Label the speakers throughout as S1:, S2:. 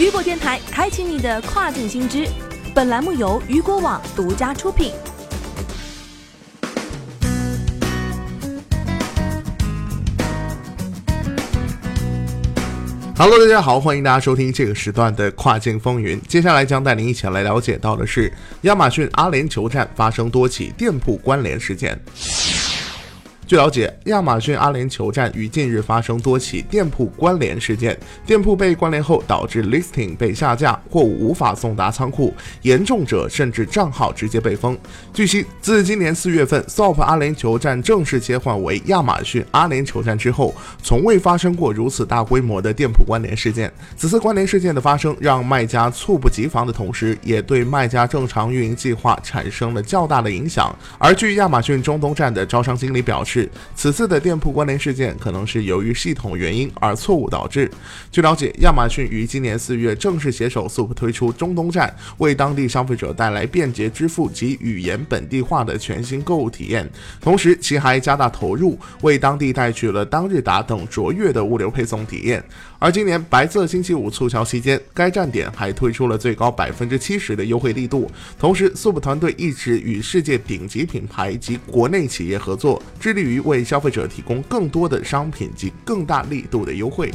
S1: 雨果电台开启你的跨境新知。本栏目由雨果网独家出品。
S2: Hello，大家好，欢迎大家收听这个时段的跨境风云。接下来将带您一起来了解到的是，亚马逊阿联酋站发生多起店铺关联事件。据了解，亚马逊阿联酋站于近日发生多起店铺关联事件，店铺被关联后导致 listing 被下架，货物无法送达仓库，严重者甚至账号直接被封。据悉，自今年四月份 SOP 阿联酋站正式切换为亚马逊阿联酋站之后，从未发生过如此大规模的店铺关联事件。此次关联事件的发生，让卖家猝不及防的同时，也对卖家正常运营计划产生了较大的影响。而据亚马逊中东站的招商经理表示，此次的店铺关联事件可能是由于系统原因而错误导致。据了解，亚马逊于今年四月正式携手 Sup 推出中东站，为当地消费者带来便捷支付及语言本地化的全新购物体验。同时，其还加大投入，为当地带去了当日达等卓越的物流配送体验。而今年白色星期五促销期间，该站点还推出了最高百分之七十的优惠力度。同时，Sup 团队一直与世界顶级品牌及国内企业合作，致力于于为消费者提供更多的商品及更大力度的优惠。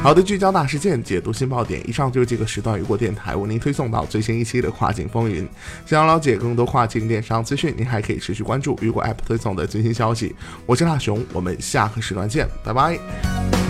S2: 好的，聚焦大事件，解读新爆点。以上就是这个时段雨果电台为您推送到最新一期的跨境风云。想要了解更多跨境电商资讯，您还可以持续关注雨果 App 推送的最新消息。我是大熊，我们下个时段见，拜拜。